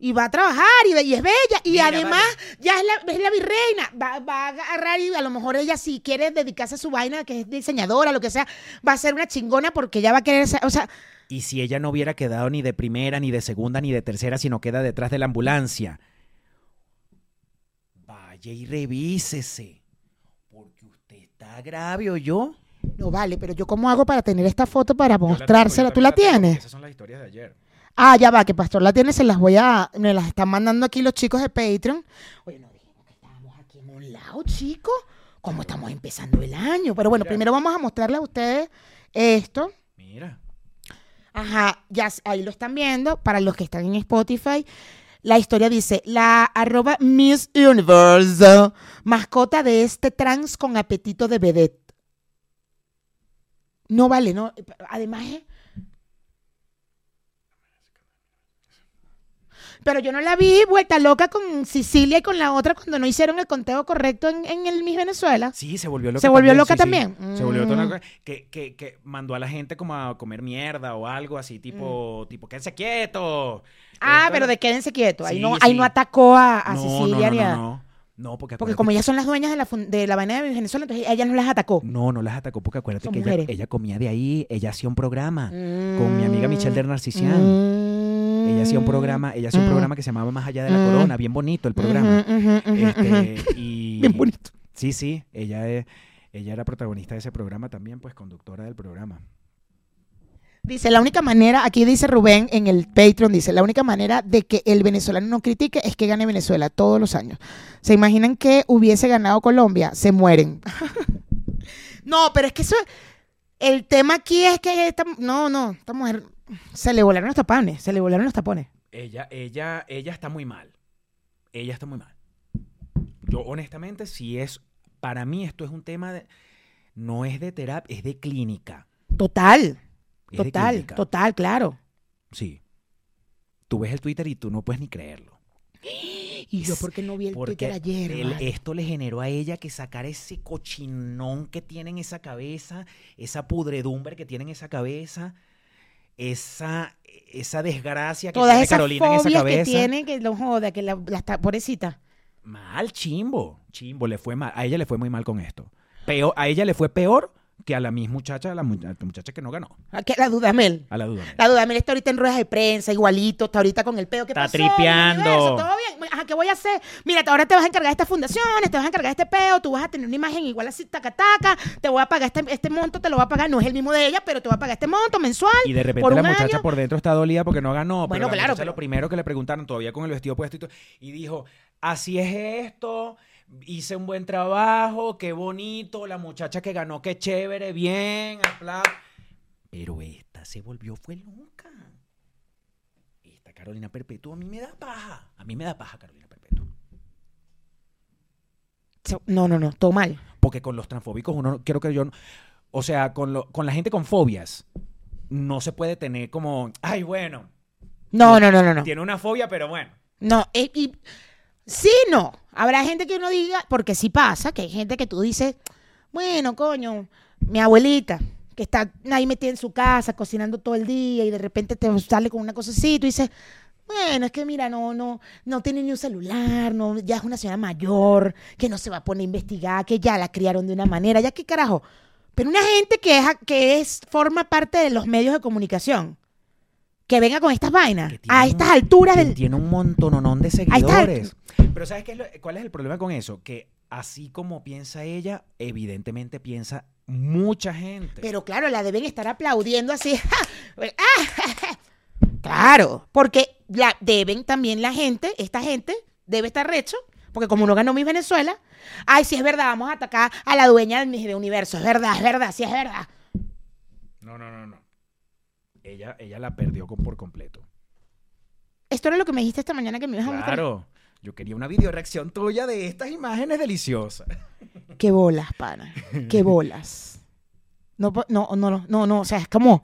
Y va a trabajar y, y es bella. Y Mira, además, vale. ya es la, es la virreina. Va, va a agarrar y a lo mejor ella, si quiere dedicarse a su vaina, que es diseñadora, lo que sea, va a ser una chingona porque ella va a querer ser. O sea, Y si ella no hubiera quedado ni de primera, ni de segunda, ni de tercera, sino queda detrás de la ambulancia, vaya y revísese. Porque usted está grave, ¿o yo? No vale, pero yo cómo hago para tener esta foto para Yo la tengo, mostrársela. ¿Tú la tienes? Esas son las historias de ayer. Ah, ya va, que Pastor la tiene, se las voy a... Me las están mandando aquí los chicos de Patreon. Oye, no dijimos que estábamos aquí en un lado, chicos. ¿Cómo estamos empezando el año? Pero bueno, Mira. primero vamos a mostrarle a ustedes esto. Mira. Ajá, ya ahí lo están viendo. Para los que están en Spotify, la historia dice, la arroba Miss Universe, mascota de este trans con apetito de vedette. No vale, no. Además, eh, Pero yo no la vi vuelta loca con Sicilia y con la otra cuando no hicieron el conteo correcto en, en el Miss Venezuela. Sí, se volvió loca. ¿Se volvió también, loca sí, sí. también? Se volvió Mm. loca. Que, que, que mandó a la gente como a comer mierda o algo así, tipo, tipo, quédense quietos. Ah, Esto- pero de quédense quietos. Ahí, Sí, no, ahí no atacó a, a no, Sicilia no, ni no, a- no, no. No, porque Porque como ellas son las dueñas de la, de la vaina de Venezuela, entonces ellas no las atacó. No, no las atacó porque acuérdate Son que ella, ella comía de ahí, ella hacía un programa con mi amiga Michelle de Narcisian. Mm. Ella hacía un programa, ella hacía un Mm. programa que se llamaba Más allá de la Mm. corona, bien bonito el programa. Este, y Bien bonito. Sí, sí, ella es, ella era protagonista de ese programa también, pues conductora del programa. Dice, la única manera, aquí dice Rubén en el Patreon, dice, la única manera de que el venezolano no critique es que gane Venezuela todos los años. ¿Se imaginan que hubiese ganado Colombia? Se mueren. no, pero es que eso, el tema aquí es que esta, no, no, esta mujer se le volaron los tapones, se le volaron los tapones. Ella, ella, ella está muy mal. Ella está muy mal. Yo, honestamente, si es. Para mí, esto es un tema de. No es de terapia, es de clínica. Total, Es total, clínica. total, claro. Sí. Tú ves el Twitter y tú no puedes ni creerlo. Y yo porque no vi el Porque Twitter ayer. el- esto le generó a ella que sacar ese cochinón que tiene en esa cabeza, esa pudredumbre que tiene en esa cabeza, esa, esa desgracia que Todas tiene esas Carolina en esa fobias que tiene, que lo joda, que la, la está- pobrecita. Mal, chimbo. Chimbo, le fue mal. A ella le fue muy mal con esto. Peor, a ella le fue peor que a la misma muchacha, a la, mu- a la muchacha que no ganó. ¿A qué? La Dudamel. A la duda. La Dudamel está ahorita en ruedas de prensa, igualito, está ahorita con el pedo. ¿Qué Está pasó? tripeando. Universo? ¿Todo bien? Ajá, ¿qué voy a hacer? Mira, ahora te vas a encargar de estas fundaciones, te vas a encargar de este peo, tú vas a tener una imagen igual así, taca, taca, te voy a pagar este, este monto, te lo voy a pagar, no es el mismo de ella, pero te voy a pagar este monto mensual. Y de repente por la un muchacha año. por dentro está dolida porque no ganó. Bueno, pero la claro, muchacha pero- lo primero que le preguntaron, todavía con el vestido puesto y todo, y dijo, así es esto, hice un buen trabajo, qué bonito, la muchacha que ganó, qué chévere, bien, aplausos. Pero esta se volvió, fue loca. Esta Carolina Perpetua a mí me da paja. A mí me da paja Carolina Perpetua. No, no, no, todo mal. Porque con los transfóbicos uno, no- creo que yo, o sea, con, lo- con la gente con fobias, no se puede tener como, ay, bueno, No, no, no, no, no. tiene una fobia, pero bueno. No, eh, y sí, no. Habrá gente que uno diga, porque sí pasa, que hay gente que tú dices, bueno, coño, mi abuelita, que está ahí metida en su casa, cocinando todo el día, y de repente te sale con una cosa así, y dices, bueno, es que mira, no, no, no tiene ni un celular, no, ya es una señora mayor, que no se va a poner a investigar, que ya la criaron de una manera, ya qué carajo. Pero una gente que es, que es, forma parte de los medios de comunicación, que venga con estas vainas, a estas alturas del, Tiene un montononón de seguidores. Pero ¿sabes qué es lo- cuál es el problema con eso? Que así como piensa ella, evidentemente piensa mucha gente. Pero claro, la deben estar aplaudiendo así. ¡Ah! claro, porque la, deben también la gente, esta gente, debe estar recho, porque como no ganó Miss Venezuela, ay, sí es verdad, vamos a atacar a la dueña de Universo, es verdad, es verdad, sí es verdad. No, no, no, no. Ella, ella la perdió con- por completo. Esto era lo que me dijiste esta mañana que me ibas a mostrar. Claro. Yo quería una video reacción tuya de estas imágenes deliciosas. Qué bolas, pana. Qué bolas. No, no, no, no, no, no, o sea, es como,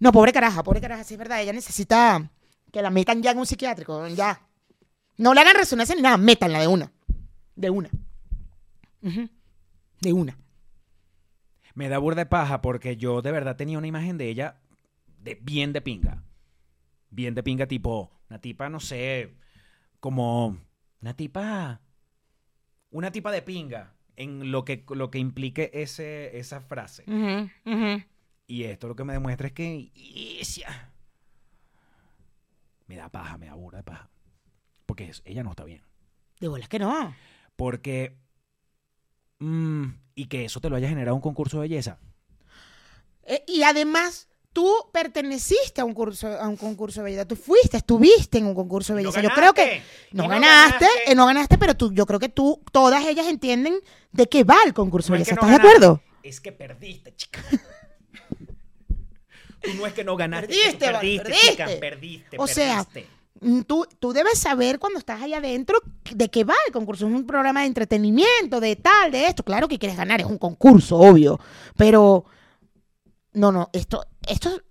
no, pobre caraja, pobre caraja, sí es verdad, ella necesita que la metan ya en un psiquiátrico, ya. No le hagan resonancia ni nada, métanla de una. De una. De una. Me da burda de paja porque yo de verdad tenía una imagen de ella de bien de pinga. Bien de pinga, tipo, una tipa, no sé, como una tipa. Una tipa de pinga. En lo que, lo que implique ese, esa frase. Y esto lo que me demuestra es que. ¡Isia! Me da paja, me da burda de paja. Porque ella no está bien. De bolas que no. Porque. mm, y que eso te lo haya generado un concurso de belleza. Eh, y además, tú perteneciste a un curso, a un concurso de belleza. Tú fuiste, estuviste en un concurso de no belleza. yo creo que no no ganaste, ganaste. eh, no ganaste, pero tú, yo creo que tú, todas ellas entienden de qué va el concurso de es belleza. que ¿Estás de acuerdo? Es que perdiste, chica. Tú no es que no ganaste. Perdiste, perdiste, perdiste. chica, perdiste, O sea. Mm, Tú, tú debes saber cuando estás allá adentro de qué va el concurso. Es un programa de entretenimiento, de tal, de esto. Claro que quieres ganar, es un concurso, obvio. Pero, no, no, esto, esto,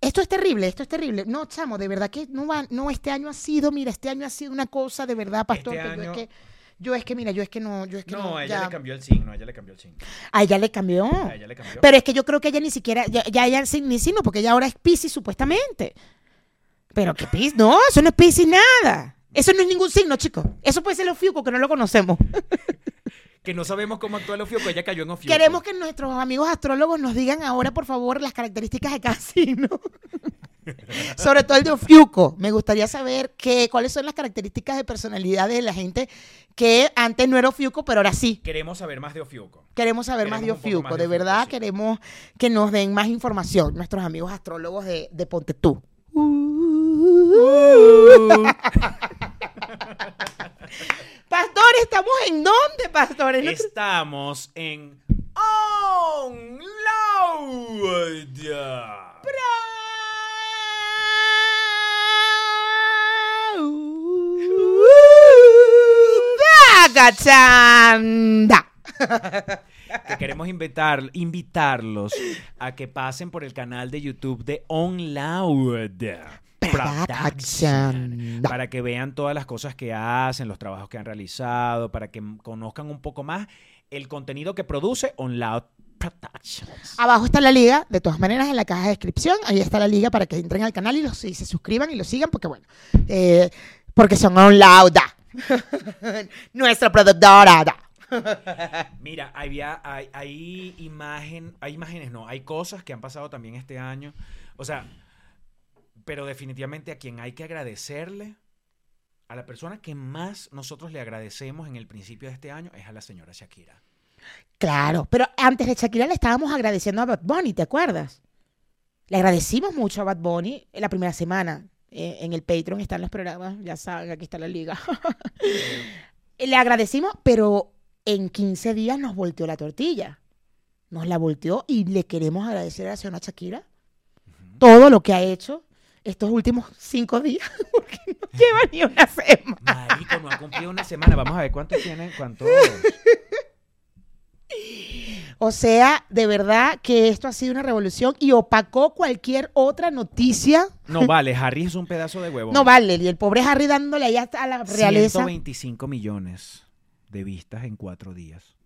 esto es terrible, esto es terrible. No, chamo, de verdad que no va, no, este año ha sido, mira, este año ha sido una cosa de verdad, pastor. Este que yo es que, yo es que, mira, yo es que no, yo es que no. No, a ella ya. le cambió el signo, a ella le cambió el signo. A ella le cambió. A ella le cambió. Pero es que yo creo que ella ni siquiera, ya, ya ella ni signo, porque ella ahora es Piscis supuestamente. Pero que Piscis, no, eso no es Piscis nada. Eso no es ningún signo, chicos. Eso puede ser los fiucos que no lo conocemos. Que no sabemos cómo actúa el Ofiuco, ella cayó en Ofiuco. Queremos que nuestros amigos astrólogos nos digan ahora, por favor, las características de cada signo. Sobre todo el de Ofiuco. Me gustaría saber qué, cuáles son las características de personalidad de la gente que antes no era Ofiuco, pero ahora sí. Queremos saber más de Ofiuco. Queremos saber más de Ofiuco. más De de Ofiuco, verdad, sí. queremos que nos den más información, nuestros amigos astrólogos de, de Ponte Tú. Pastores, ¿estamos en dónde, te- Estamos en Onload. Agachanda. Que queremos invitar, invitarlos a que pasen por el canal de YouTube de Onload. Production. Para que vean todas las cosas que hacen, los trabajos que han realizado, para que conozcan un poco más el contenido que produce Onloud Productions. Abajo está la liga, de todas maneras, en la caja de descripción. Ahí está la liga para que entren al canal y, los, y se suscriban y lo sigan, porque bueno, eh, porque son on lauda. Nuestra productora. Mira, había, hay, hay imagen, hay imágenes, no, hay cosas que han pasado también este año. O sea, pero definitivamente a quien hay que agradecerle, a la persona que más nosotros le agradecemos en el principio de este año es a la señora Shakira. Claro, pero antes de Shakira le estábamos agradeciendo a Bad Bunny, ¿te acuerdas? Le agradecimos mucho a Bad Bunny en la primera semana. Eh, en el Patreon están los programas, ya saben, aquí está la liga. le agradecimos, pero en 15 días nos volteó la tortilla. Nos la volteó y le queremos agradecer a la señora Shakira todo lo que ha hecho estos últimos cinco días, porque no lleva ni una semana. Marico, no ha cumplido una semana. Vamos a ver cuántos tiene, cuántos. O sea, de verdad que esto ha sido una revolución y opacó cualquier otra noticia. No vale, Harry es un pedazo de huevo. No vale, y el pobre Harry dándole ahí hasta a la realeza. 125 millones de vistas en cuatro días.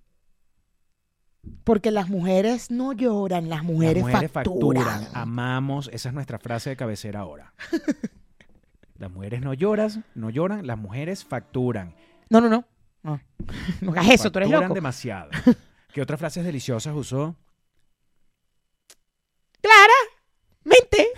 Porque las mujeres no lloran, las mujeres, Las mujeres facturan. facturan. Amamos. Esa es nuestra frase de cabecera ahora. las mujeres no lloras, no lloran, las mujeres facturan. No, no, no. No, no hagas eso, tú eres Facturan loco. demasiado. ¿Qué otras frases deliciosas usó? Claramente.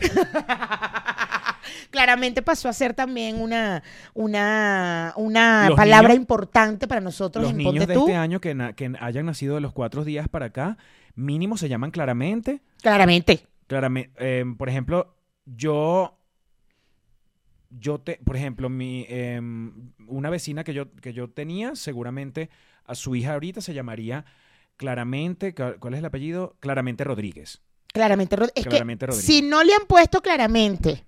Claramente pasó a ser también una, una, una Los palabra niños- importante para nosotros Los en niños Ponte de Tú. este año que, na- que hayan nacido de los cuatro días para acá, mínimo se llaman claramente. Claramente. Claramente, por ejemplo, yo, yo te, por ejemplo, mi, em, una vecina que yo, que yo tenía, seguramente a su hija ahorita se llamaría Claramente, ¿cu- ¿cuál es el apellido? Claramente Rodríguez. Claramente, Rod- Claramente que Rodríguez. si no le han puesto claramente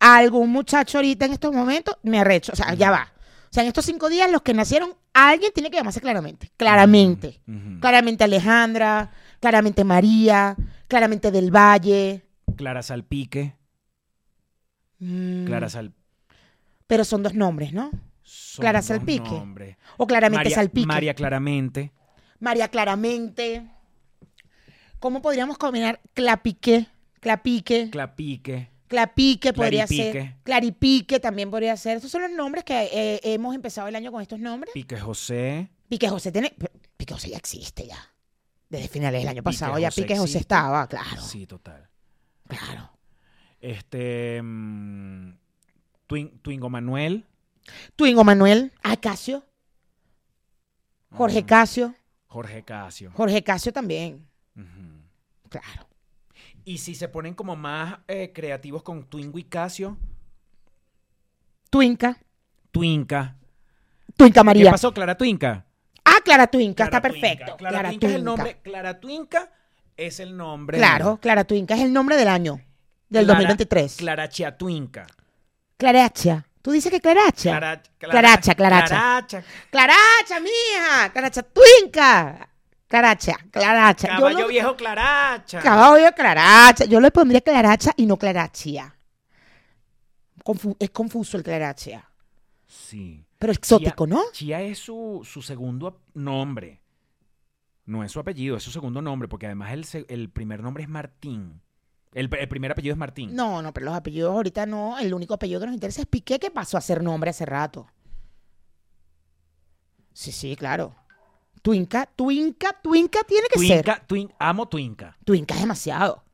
a algún muchacho ahorita en estos momentos, me arrecho. O sea, ya va. O sea, en estos cinco días, los que nacieron, alguien tiene que llamarse claramente. Claramente. Claramente Alejandra, claramente María, claramente Del Valle. Clara Salpique. Mm, Clara Sal... Pero son dos nombres, ¿no? son Clara Salpique. nombres. O claramente María, Salpique. María Claramente. María Claramente. ¿Cómo podríamos combinar clapique, clapique, Clapique. Clapique podría Claripique. ser, claripique también podría ser? Estos son los nombres que eh, hemos empezado el año con estos nombres. Pique José. Pique José tiene, Pique José ya existe ya. Desde finales del año Pique pasado ya José Pique José existe. estaba, claro, Sí, total. claro. Este. mm, Twin- Twingo Manuel. Twingo Manuel, Acasio, Jorge Ujú. Casio, Jorge Casio. Jorge Casio también, Ujú. claro. Y si se ponen como más eh, creativos con Twingo y Casio, Twinca, Twinca. Twinca ¿Qué María. pasó, Clara Twinca? Ah, Clara Twinca, Clara está Twinca. perfecto. Clara, Twinca es el nombre. Clara Twinca es el nombre. Claro, Clara Twinca es el nombre del año, del Clara- 2023. Clara Chiatwinca. Claracha. Tú dices que Claracha. Clara, Claracha, Claracha. Claracha. Claracha, mija. Claracha Twinca. Claracha, Claracha. Yo Caballo lo- viejo claracha. Caballo Claracha. Yo le pondría Claracha y no Clarachia. Confu- es confuso el Clarachia. Sí. Pero exótico, Chía- ¿no? Chía es su, su segundo nombre. No es su apellido, es su segundo nombre, porque además el, el primer nombre es Martín. El, el primer apellido es Martín. No, no, pero los apellidos ahorita no. El único apellido que nos interesa es Piqué, que pasó a ser nombre hace rato. Sí, sí, claro. Twinca, Twinca, Twinca tiene que ser. Twinca, Twin- amo Twinca. Twinca es demasiado.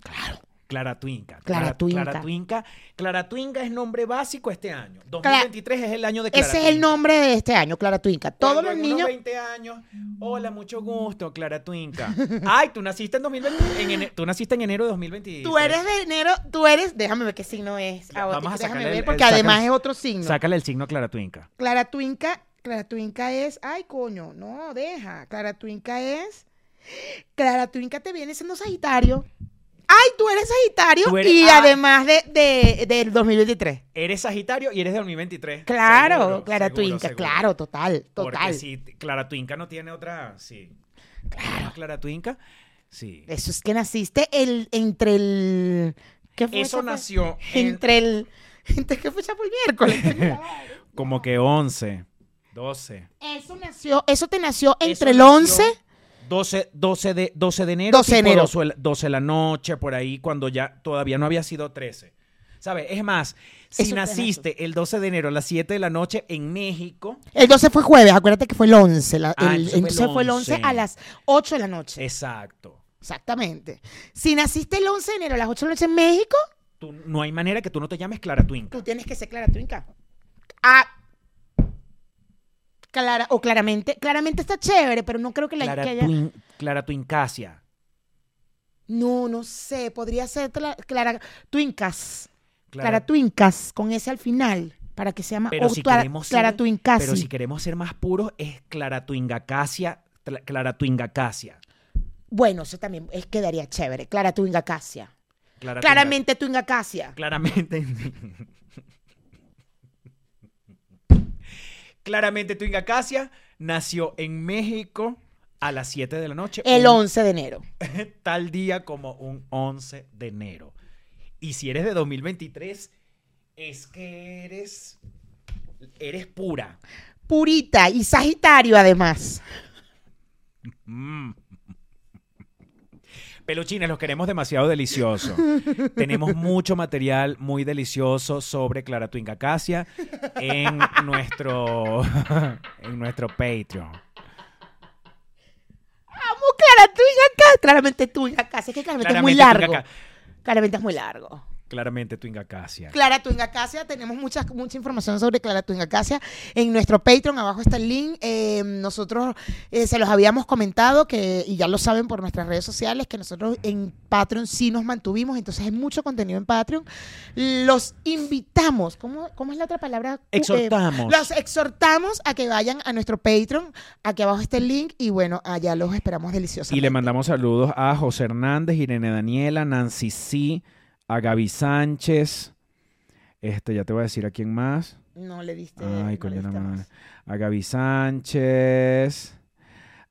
Claro. Clara Twinca. Clara Twinca. Clara Twinca. Clara Twinca es nombre básico este año. 2023 es el año de Clara Ese es el nombre de este año, Clara Twinca. Todos Cuando los niños. 20 años. Hola, mucho gusto, Clara Twinca. Ay, tú naciste en 2020, en ene- tú naciste en enero de 2023. Tú eres de enero, tú eres. Déjame ver qué signo es. Ahora, vamos a déjame sacarle ver, porque el- además sácale- es otro signo. Sácale el signo Clara Twinca. Clara Twinca, Clara Twinca es. Ay, coño, no, deja. Clara Twinca es. Clara Twinca te viene siendo Sagitario. Ay, tú eres Sagitario Tú eres- y ah. además de, de- del 2023. Eres Sagitario y eres de 2023. Claro, Seguro, Clara seguro, Twinca, seguro. claro, total, Porque total. si Clara Twinca no tiene otra, sí. Claro. Clara Twinca, sí. Eso es que naciste el, entre el. ¿Qué fecha Eso fue? nació en- Entre el. ¿Entre qué fecha fue el miércoles? como que 11, 12. eso nació, eso te nació entre el Eso 11. nació 12, 12 de, 12 de enero. 12 de tipo enero. 12 de la- 12 de la noche, por ahí, cuando ya todavía no había sido 13. ¿Sabes? Es más, si Eso naciste el 12 de enero a las 7 de la noche en México, El 12 fue jueves, acuérdate que fue el 11. la- Ah, el- entonces fue el entonces fue el 11 a 11. las 8 de la noche. exacto. Exactamente. Si naciste el 11 de enero a las 8 de la noche en México, Tú- no hay manera que tú no te llames Clara Twinca. tú tienes que ser Clara Twinca. Ah. Clara, o claramente, claramente está chévere, pero no creo que la Clara, que haya- Twin- Clara Twincasia. No, no sé, podría ser Cla- Clara Twincas. Clara- Clara Twincas, con ese al final, para que se llama Pero o si Clara, queremos Clara ser, Twincasi. pero si queremos ser más puros es Clara Twingacasia, Tla- Clara Twingacasia. Bueno, eso también es, quedaría chévere. Clara Twingacasia. Clara Twinga- Claramente Twingacasia. claramente Claramente Twingacasia nació en México a las 7 de la noche. El un 11 de enero. tal día como un 11 de enero. Y si eres de 2023 es que eres eres pura. Purita y Sagitario además. Mm. Peluchines, los queremos demasiado deliciosos. Tenemos mucho material muy delicioso sobre Clara Twingacasia en nuestro, en nuestro Patreon. Amo Clara Twingacasia. Claramente Twingacasia. Es que claramente es muy largo. Claramente es muy largo. Claramente Twingacasia. Clara Twingacasia, tenemos mucha, mucha información sobre Clara Twingacasia en nuestro Patreon, abajo está el link. Eh, nosotros eh, se los habíamos comentado que, y ya lo saben por nuestras redes sociales, que nosotros en Patreon sí nos mantuvimos, entonces hay mucho contenido en Patreon. Los invitamos, ¿cómo, cómo es la otra palabra? Eh, Exhortamos. los exhortamos a que vayan a nuestro Patreon, aquí abajo está el link y bueno, allá los esperamos deliciosos. Y le mandamos saludos a José Hernández, Irene Daniela, Nancy C, a Gaby Sánchez. Este, ya te voy a decir a quién más. No le diste. Ay, no le diste más. A Gaby Sánchez,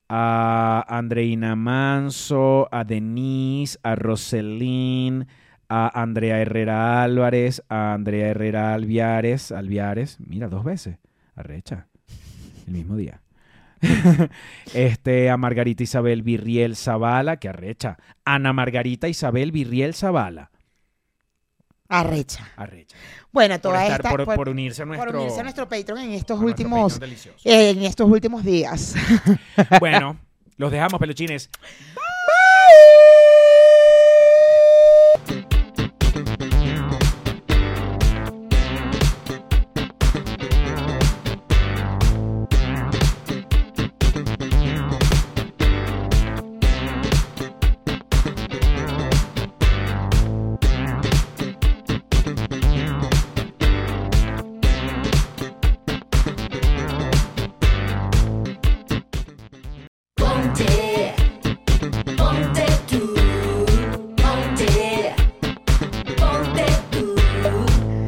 a Andreina Manso, a Denise, a Roselín, a Andrea Herrera Álvarez, a Andrea Herrera Alviares, Alviares, mira, dos veces, arrecha, el mismo día. este, a Margarita Isabel Virriel Zavala, que arrecha. Ana Margarita Isabel Virriel Zavala, Arrecha. Arrecha. Bueno, toda por esta, por, por, unirse a nuestro, por unirse a nuestro Patreon en estos últimos en estos últimos días. bueno, los dejamos peluchines. Bye.